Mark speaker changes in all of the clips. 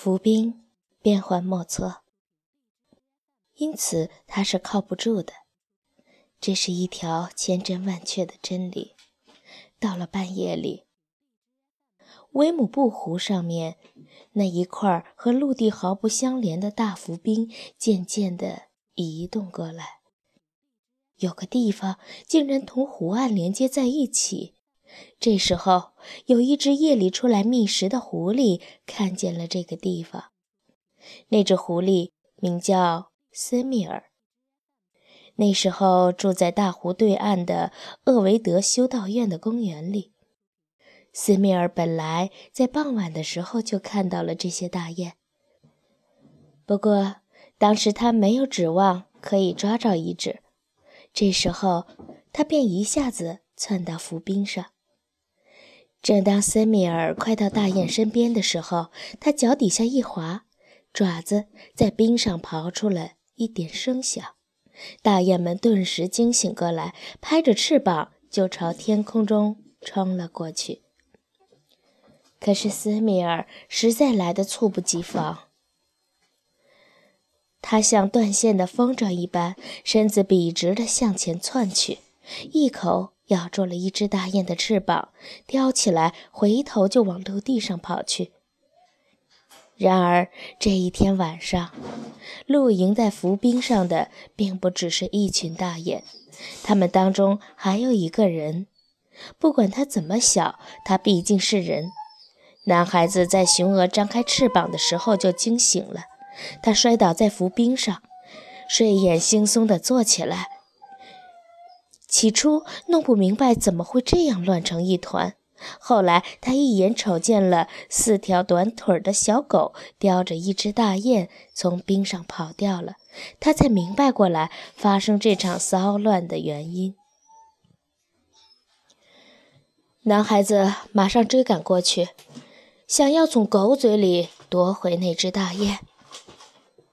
Speaker 1: 伏兵变幻莫测，因此他是靠不住的。这是一条千真万确的真理。到了半夜里，维姆布湖上面那一块和陆地毫不相连的大浮冰渐渐地移动过来，有个地方竟然同湖岸连接在一起。这时候，有一只夜里出来觅食的狐狸看见了这个地方。那只狐狸名叫斯密尔。那时候住在大湖对岸的厄维德修道院的公园里。斯密尔本来在傍晚的时候就看到了这些大雁，不过当时他没有指望可以抓着一只。这时候，他便一下子窜到浮冰上。正当斯米尔快到大雁身边的时候，他脚底下一滑，爪子在冰上刨出了一点声响。大雁们顿时惊醒过来，拍着翅膀就朝天空中冲了过去。可是斯米尔实在来得猝不及防，他像断线的风筝一般，身子笔直地向前窜去，一口。咬住了一只大雁的翅膀，叼起来，回头就往陆地上跑去。然而这一天晚上，露营在浮冰上的并不只是一群大雁，他们当中还有一个人。不管他怎么小，他毕竟是人。男孩子在雄鹅张开翅膀的时候就惊醒了，他摔倒在浮冰上，睡眼惺忪地坐起来。起初弄不明白怎么会这样乱成一团，后来他一眼瞅见了四条短腿的小狗叼着一只大雁从冰上跑掉了，他才明白过来发生这场骚乱的原因。男孩子马上追赶过去，想要从狗嘴里夺回那只大雁。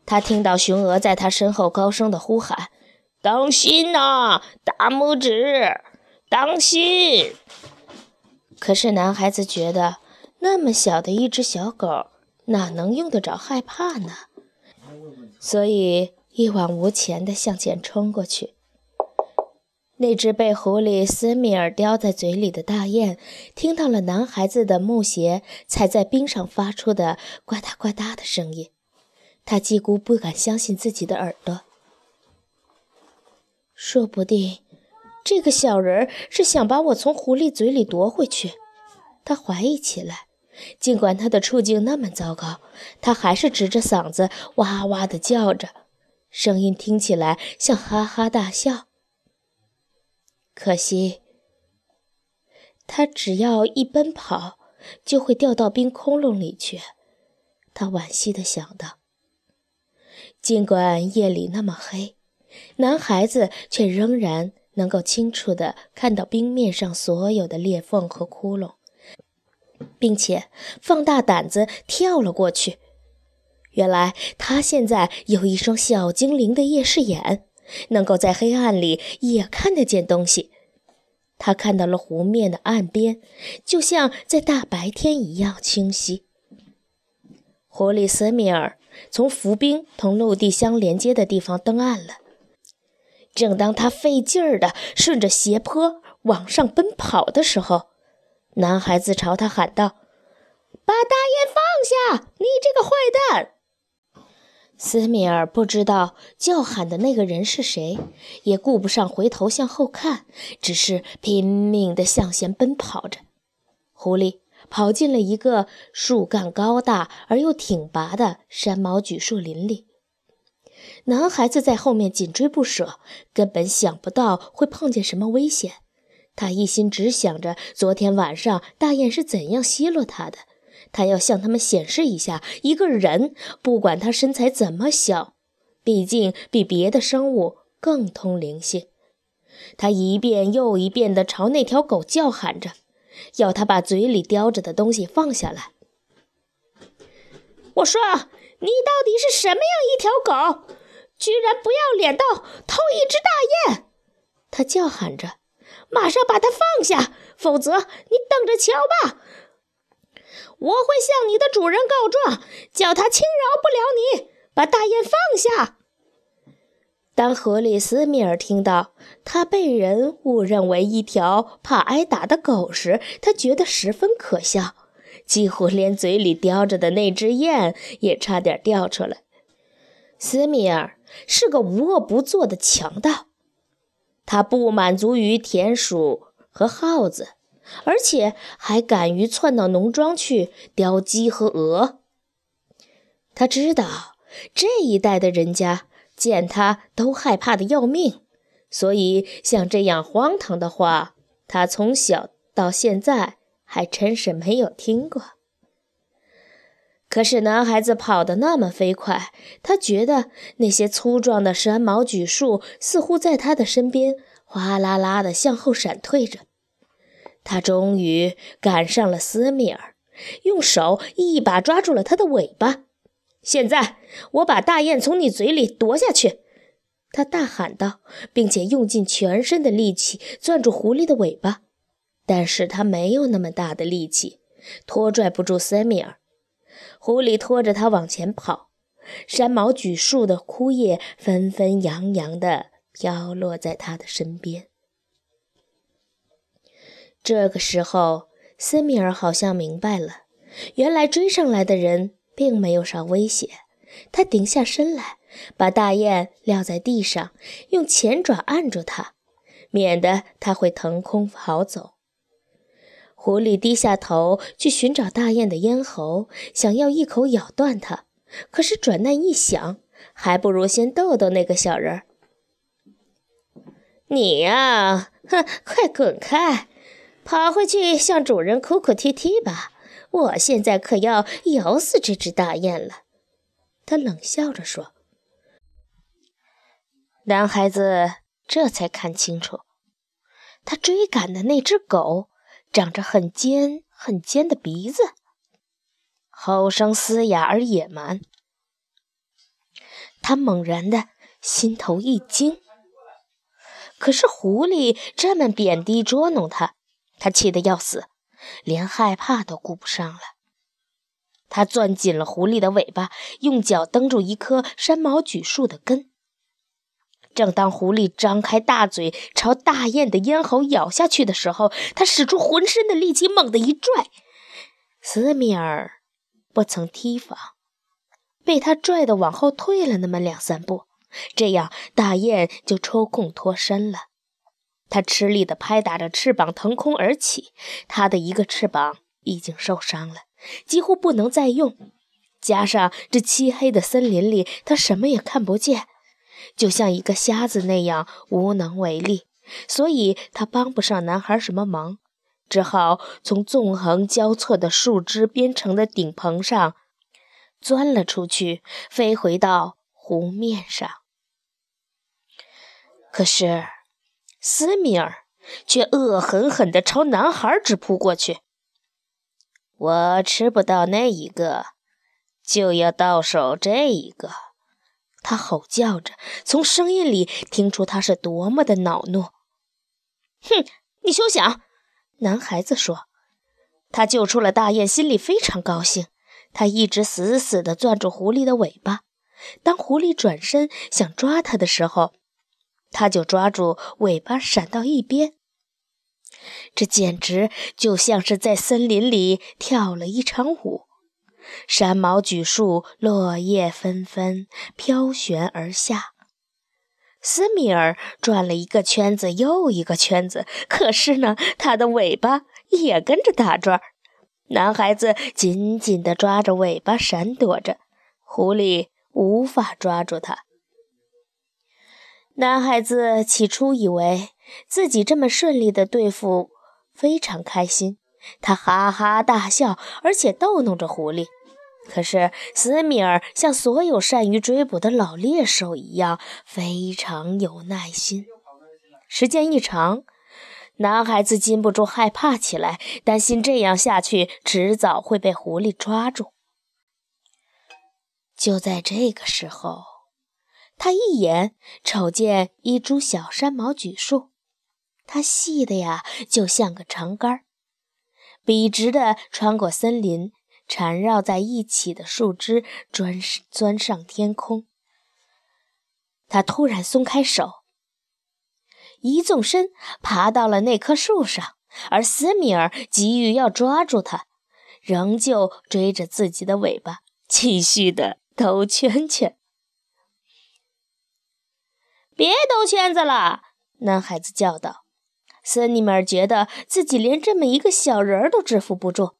Speaker 1: 他听到雄鹅在他身后高声的呼喊。当心呐！大拇指，当心！可是男孩子觉得，那么小的一只小狗，哪能用得着害怕呢？所以一往无前地向前冲过去。那只被狐狸斯米尔叼在嘴里的大雁，听到了男孩子的木鞋踩在冰上发出的呱嗒呱嗒的声音，他几乎不敢相信自己的耳朵。说不定，这个小人是想把我从狐狸嘴里夺回去。他怀疑起来。尽管他的处境那么糟糕，他还是直着嗓子哇哇地叫着，声音听起来像哈哈大笑。可惜，他只要一奔跑，就会掉到冰窟窿里去。他惋惜地想到。尽管夜里那么黑。男孩子却仍然能够清楚地看到冰面上所有的裂缝和窟窿，并且放大胆子跳了过去。原来他现在有一双小精灵的夜视眼，能够在黑暗里也看得见东西。他看到了湖面的岸边，就像在大白天一样清晰。狐狸斯米尔从浮冰同陆地相连接的地方登岸了。正当他费劲儿地顺着斜坡往上奔跑的时候，男孩子朝他喊道：“把大雁放下！你这个坏蛋！”斯米尔不知道叫喊的那个人是谁，也顾不上回头向后看，只是拼命地向前奔跑着。狐狸跑进了一个树干高大而又挺拔的山毛榉树林里。男孩子在后面紧追不舍，根本想不到会碰见什么危险。他一心只想着昨天晚上大雁是怎样奚落他的。他要向他们显示一下，一个人不管他身材怎么小，毕竟比别的生物更通灵性。他一遍又一遍地朝那条狗叫喊着，要他把嘴里叼着的东西放下来。我说：“你到底是什么样一条狗？”居然不要脸到偷一只大雁！他叫喊着：“马上把它放下，否则你等着瞧吧！”我会向你的主人告状，叫他轻饶不了你，把大雁放下。当狐狸斯米尔听到他被人误认为一条怕挨打的狗时，他觉得十分可笑，几乎连嘴里叼着的那只雁也差点掉出来。斯米尔是个无恶不作的强盗，他不满足于田鼠和耗子，而且还敢于窜到农庄去叼鸡和鹅。他知道这一代的人家。见他都害怕的要命，所以像这样荒唐的话，他从小到现在还真是没有听过。可是男孩子跑得那么飞快，他觉得那些粗壮的山毛榉树似乎在他的身边哗啦啦地向后闪退着。他终于赶上了斯米尔，用手一把抓住了他的尾巴。现在我把大雁从你嘴里夺下去！”他大喊道，并且用尽全身的力气攥住狐狸的尾巴。但是他没有那么大的力气，拖拽不住塞米尔。狐狸拖着他往前跑，山毛榉树的枯叶纷纷扬扬地飘落在他的身边。这个时候，塞米尔好像明白了，原来追上来的人。并没有啥威胁，他停下身来，把大雁撂在地上，用前爪按住它，免得它会腾空跑走。狐狸低下头去寻找大雁的咽喉，想要一口咬断它，可是转念一想，还不如先逗逗那个小人儿。你呀，哼，快滚开，跑回去向主人哭哭啼啼吧。我现在可要咬死这只大雁了，他冷笑着说。男孩子这才看清楚，他追赶的那只狗长着很尖很尖的鼻子，吼声嘶哑而野蛮。他猛然的心头一惊，可是狐狸这么贬低捉弄他，他气得要死。连害怕都顾不上了，他攥紧了狐狸的尾巴，用脚蹬住一棵山毛榉树的根。正当狐狸张开大嘴朝大雁的咽喉咬下去的时候，他使出浑身的力气，猛地一拽。斯米尔不曾提防，被他拽得往后退了那么两三步，这样大雁就抽空脱身了。他吃力地拍打着翅膀，腾空而起。他的一个翅膀已经受伤了，几乎不能再用。加上这漆黑的森林里，他什么也看不见，就像一个瞎子那样无能为力。所以，他帮不上男孩什么忙，只好从纵横交错的树枝编成的顶棚上钻了出去，飞回到湖面上。可是。斯米尔却恶狠狠地朝男孩直扑过去。我吃不到那一个，就要到手这一个！他吼叫着，从声音里听出他是多么的恼怒。哼，你休想！男孩子说。他救出了大雁，心里非常高兴。他一直死死地攥住狐狸的尾巴。当狐狸转身想抓他的时候，他就抓住尾巴闪到一边，这简直就像是在森林里跳了一场舞。山毛榉树落叶纷纷飘旋而下，斯米尔转了一个圈子又一个圈子，可是呢，他的尾巴也跟着打转。男孩子紧紧地抓着尾巴闪躲着，狐狸无法抓住他。男孩子起初以为自己这么顺利的对付，非常开心。他哈哈大笑，而且逗弄着狐狸。可是斯米尔像所有善于追捕的老猎手一样，非常有耐心。时间一长，男孩子禁不住害怕起来，担心这样下去，迟早会被狐狸抓住。就在这个时候。他一眼瞅见一株小山毛榉树，它细的呀，就像个长杆笔直地穿过森林，缠绕在一起的树枝钻钻上天空。他突然松开手，一纵身爬到了那棵树上，而斯米尔急于要抓住他，仍旧追着自己的尾巴，继续的兜圈圈。别兜圈子了！男孩子叫道。斯尼米尔觉得自己连这么一个小人儿都制服不住，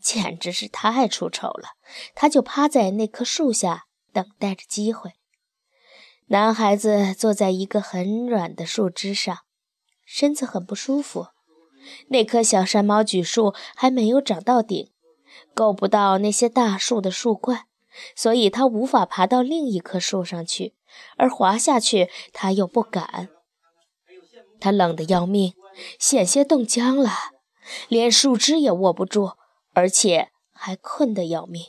Speaker 1: 简直是太出丑了。他就趴在那棵树下，等待着机会。男孩子坐在一个很软的树枝上，身子很不舒服。那棵小山毛榉树还没有长到顶，够不到那些大树的树冠，所以他无法爬到另一棵树上去，而滑下去他又不敢。他冷得要命。险些冻僵了，连树枝也握不住，而且还困得要命。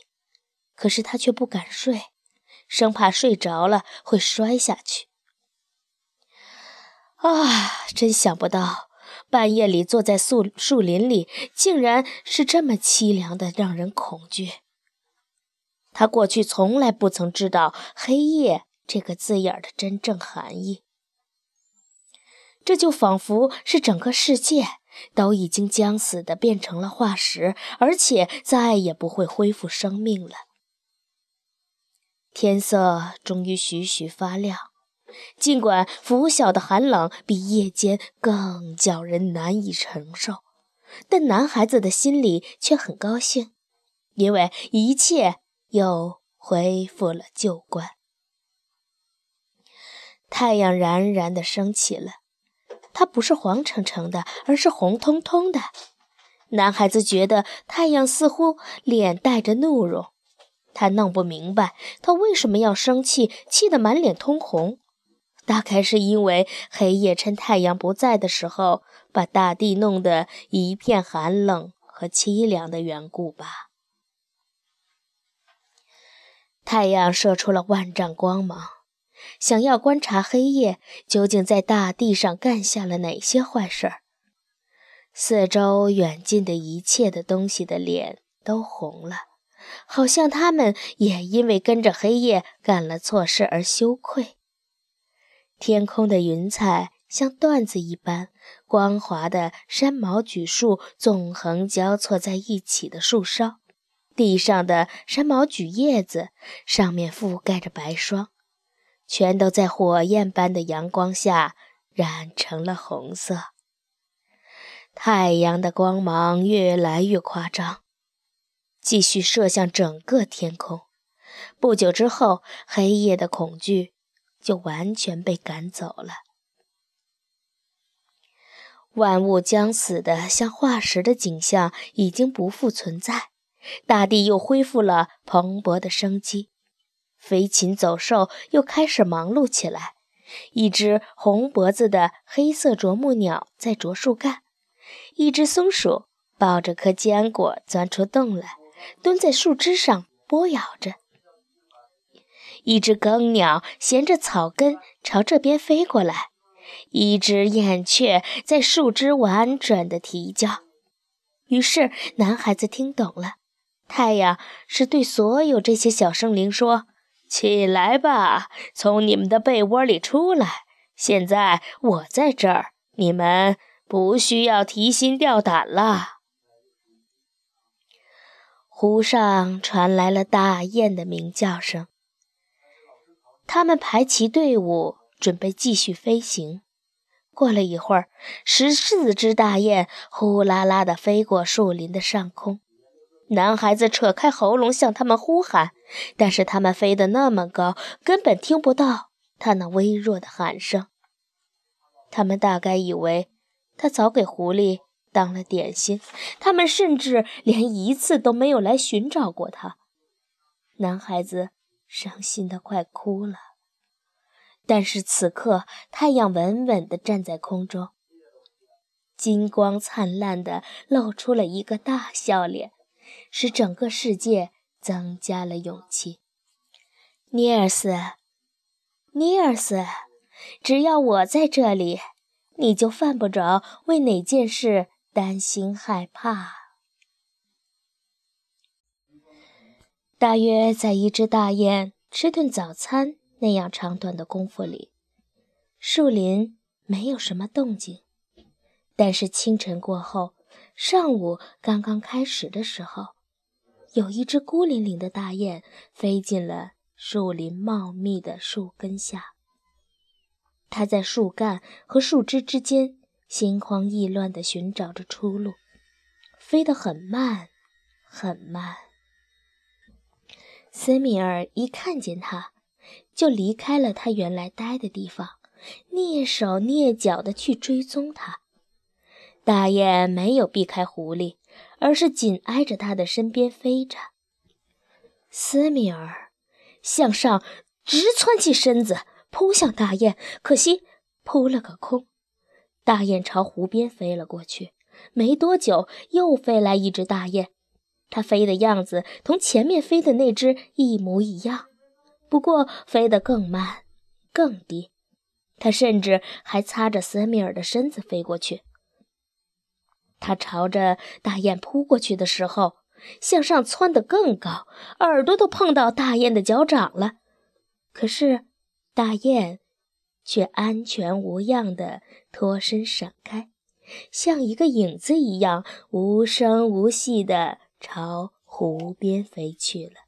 Speaker 1: 可是他却不敢睡，生怕睡着了会摔下去。啊，真想不到，半夜里坐在树树林里，竟然是这么凄凉的，让人恐惧。他过去从来不曾知道“黑夜”这个字眼的真正含义。这就仿佛是整个世界都已经将死的变成了化石，而且再也不会恢复生命了。天色终于徐徐发亮，尽管拂晓的寒冷比夜间更叫人难以承受，但男孩子的心里却很高兴，因为一切又恢复了旧观。太阳冉冉地升起了。它不是黄澄澄的，而是红彤彤的。男孩子觉得太阳似乎脸带着怒容，他弄不明白他为什么要生气，气得满脸通红。大概是因为黑夜趁太阳不在的时候，把大地弄得一片寒冷和凄凉的缘故吧。太阳射出了万丈光芒。想要观察黑夜究竟在大地上干下了哪些坏事儿，四周远近的一切的东西的脸都红了，好像他们也因为跟着黑夜干了错事而羞愧。天空的云彩像缎子一般光滑的山毛榉树纵横交错在一起的树梢，地上的山毛榉叶子上面覆盖着白霜。全都在火焰般的阳光下染成了红色。太阳的光芒越来越夸张，继续射向整个天空。不久之后，黑夜的恐惧就完全被赶走了。万物将死的像化石的景象已经不复存在，大地又恢复了蓬勃的生机。飞禽走兽又开始忙碌起来。一只红脖子的黑色啄木鸟在啄树干，一只松鼠抱着颗坚果钻出洞来，蹲在树枝上剥咬着。一只更鸟衔着草根朝这边飞过来，一只燕雀在树枝婉转地啼叫。于是，男孩子听懂了，太阳是对所有这些小生灵说。起来吧，从你们的被窝里出来。现在我在这儿，你们不需要提心吊胆了。湖上传来了大雁的鸣叫声，它们排齐队伍，准备继续飞行。过了一会儿，十四只大雁呼啦啦地飞过树林的上空。男孩子扯开喉咙向他们呼喊，但是他们飞得那么高，根本听不到他那微弱的喊声。他们大概以为他早给狐狸当了点心，他们甚至连一次都没有来寻找过他。男孩子伤心的快哭了。但是此刻，太阳稳稳地站在空中，金光灿烂地露出了一个大笑脸。使整个世界增加了勇气。尼尔斯尼尔斯只要我在这里你就犯不着为哪件事担心害怕。大约在一只大雁吃顿早餐那样长短的功夫里树林没有什么动静。但是清晨过后上午刚刚开始的时候有一只孤零零的大雁飞进了树林茂密的树根下。它在树干和树枝之间心慌意乱地寻找着出路，飞得很慢，很慢。斯米尔一看见它，就离开了他原来待的地方，蹑手蹑脚地去追踪它。大雁没有避开狐狸，而是紧挨着他的身边飞着。斯米尔向上直窜起身子，扑向大雁，可惜扑了个空。大雁朝湖边飞了过去，没多久，又飞来一只大雁。它飞的样子同前面飞的那只一模一样，不过飞得更慢、更低。它甚至还擦着斯米尔的身子飞过去。它朝着大雁扑过去的时候，向上窜得更高，耳朵都碰到大雁的脚掌了。可是大雁却安全无恙地脱身闪开，像一个影子一样无声无息地。朝湖边飞去了。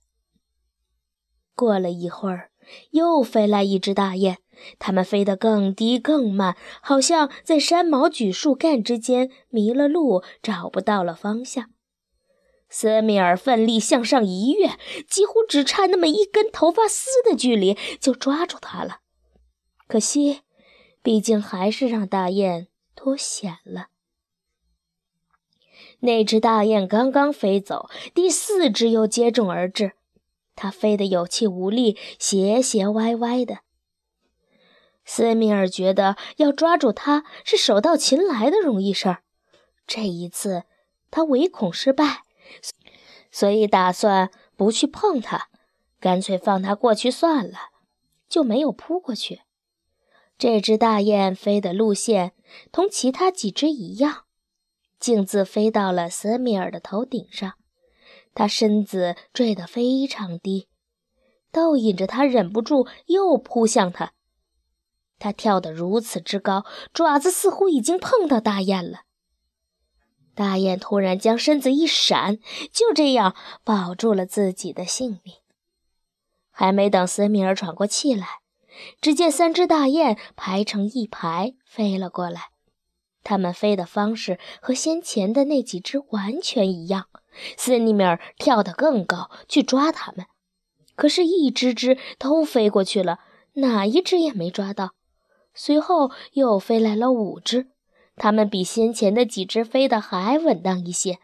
Speaker 1: 过了一会儿，又飞来一只大雁，它们飞得更低更慢，好像在山毛榉树干之间迷了路，找不到了方向。斯米尔奋力向上一跃，几乎只差那么一根头发丝的距离就抓住它了。可惜，毕竟还是让大雁脱险了。那只大雁刚刚飞走，第四只又接踵而至。它飞得有气无力，斜斜歪歪的。斯米尔觉得要抓住它是手到擒来的容易事儿。这一次，他唯恐失败，所以打算不去碰它，干脆放它过去算了，就没有扑过去。这只大雁飞的路线同其他几只一样。径自飞到了斯米尔的头顶上，他身子坠得非常低，倒引着他忍不住又扑向他。他跳得如此之高，爪子似乎已经碰到大雁了。大雁突然将身子一闪，就这样保住了自己的性命。还没等斯米尔喘过气来，只见三只大雁排成一排飞了过来。它们飞的方式和先前的那几只完全一样，斯尼米尔跳得更高去抓它们，可是，一只只都飞过去了，哪一只也没抓到。随后又飞来了五只，它们比先前的几只飞得还稳当一些。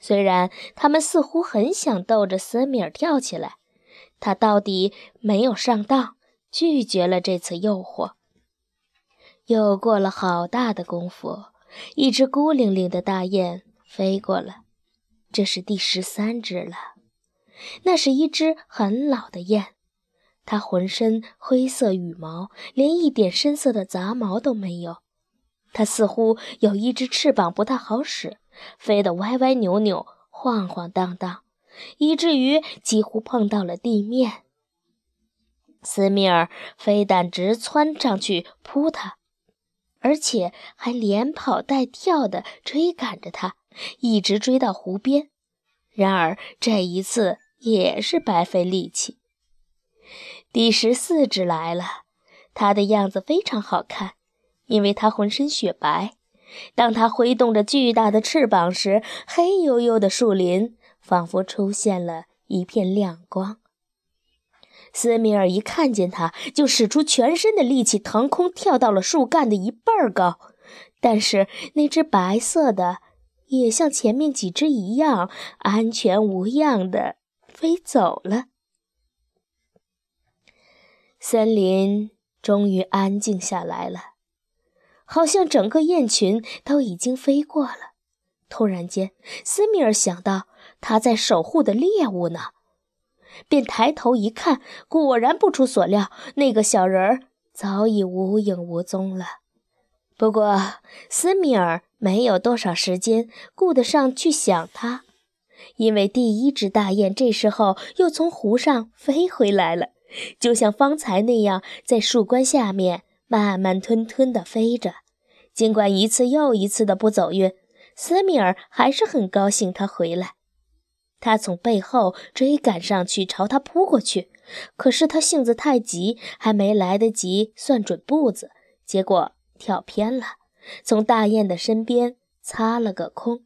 Speaker 1: 虽然它们似乎很想逗着斯米尔跳起来，他到底没有上当，拒绝了这次诱惑。又过了好大的功夫，一只孤零零的大雁飞过了。这是第十三只了。那是一只很老的雁，它浑身灰色羽毛，连一点深色的杂毛都没有。它似乎有一只翅膀不太好使，飞得歪歪扭扭、晃晃荡荡，以至于几乎碰到了地面。斯密尔非但直窜上去扑它。而且还连跑带跳地追赶着他，一直追到湖边。然而这一次也是白费力气。第十四只来了，它的样子非常好看，因为它浑身雪白。当它挥动着巨大的翅膀时，黑黝黝的树林仿佛出现了一片亮光。斯米尔一看见它，就使出全身的力气，腾空跳到了树干的一半高。但是那只白色的也像前面几只一样，安全无恙地飞走了。森林终于安静下来了，好像整个雁群都已经飞过了。突然间，斯米尔想到他在守护的猎物呢。便抬头一看，果然不出所料，那个小人儿早已无影无踪了。不过斯米尔没有多少时间顾得上去想他，因为第一只大雁这时候又从湖上飞回来了，就像方才那样，在树冠下面慢慢吞吞地飞着。尽管一次又一次的不走运，斯米尔还是很高兴他回来。他从背后追赶上去，朝他扑过去。可是他性子太急，还没来得及算准步子，结果跳偏了，从大雁的身边擦了个空。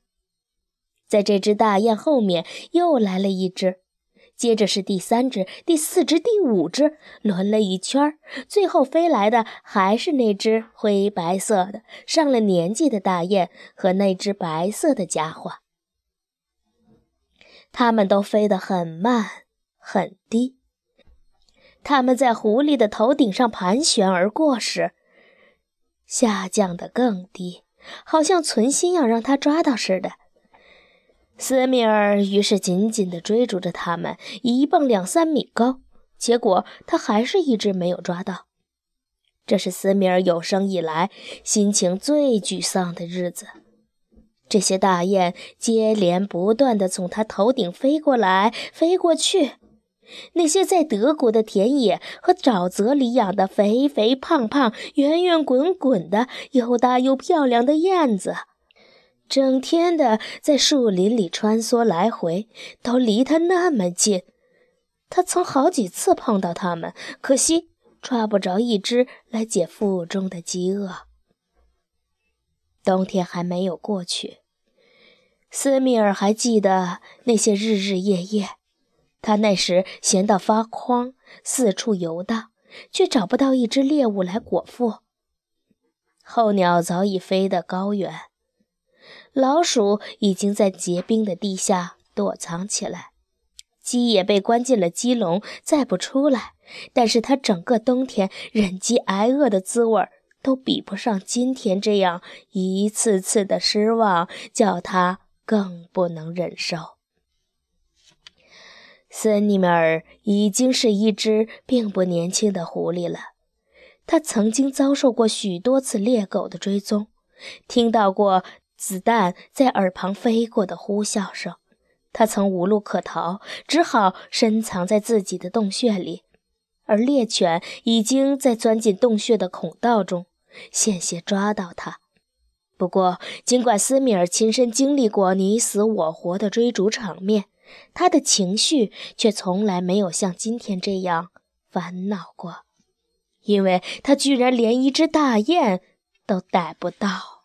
Speaker 1: 在这只大雁后面又来了一只，接着是第三只、第四只、第五只，轮了一圈最后飞来的还是那只灰白色的、上了年纪的大雁和那只白色的家伙。它们都飞得很慢，很低。它们在狐狸的头顶上盘旋而过时，下降得更低，好像存心要让他抓到似的。斯米尔于是紧紧地追逐着他们，一蹦两三米高，结果他还是一直没有抓到。这是斯米尔有生以来心情最沮丧的日子。这些大雁接连不断地从他头顶飞过来、飞过去，那些在德国的田野和沼泽里养的肥肥胖胖、圆圆滚滚的、又大又漂亮的燕子。整天的在树林里穿梭来回，都离他那么近。他曾好几次碰到它们，可惜抓不着一只来解腹中的饥饿。冬天还没有过去，斯米尔还记得那些日日夜夜。他那时闲到发慌，四处游荡，却找不到一只猎物来果腹。候鸟早已飞得高远。老鼠已经在结冰的地下躲藏起来，鸡也被关进了鸡笼，再不出来。但是它整个冬天忍饥挨饿的滋味，都比不上今天这样一次次的失望，叫它更不能忍受。森尼米尔已经是一只并不年轻的狐狸了，他曾经遭受过许多次猎狗的追踪，听到过。子弹在耳旁飞过的呼啸声，他曾无路可逃，只好深藏在自己的洞穴里，而猎犬已经在钻进洞穴的孔道中，险些抓到他。不过，尽管斯米尔亲身经历过你死我活的追逐场面，他的情绪却从来没有像今天这样烦恼过，因为他居然连一只大雁都逮不到。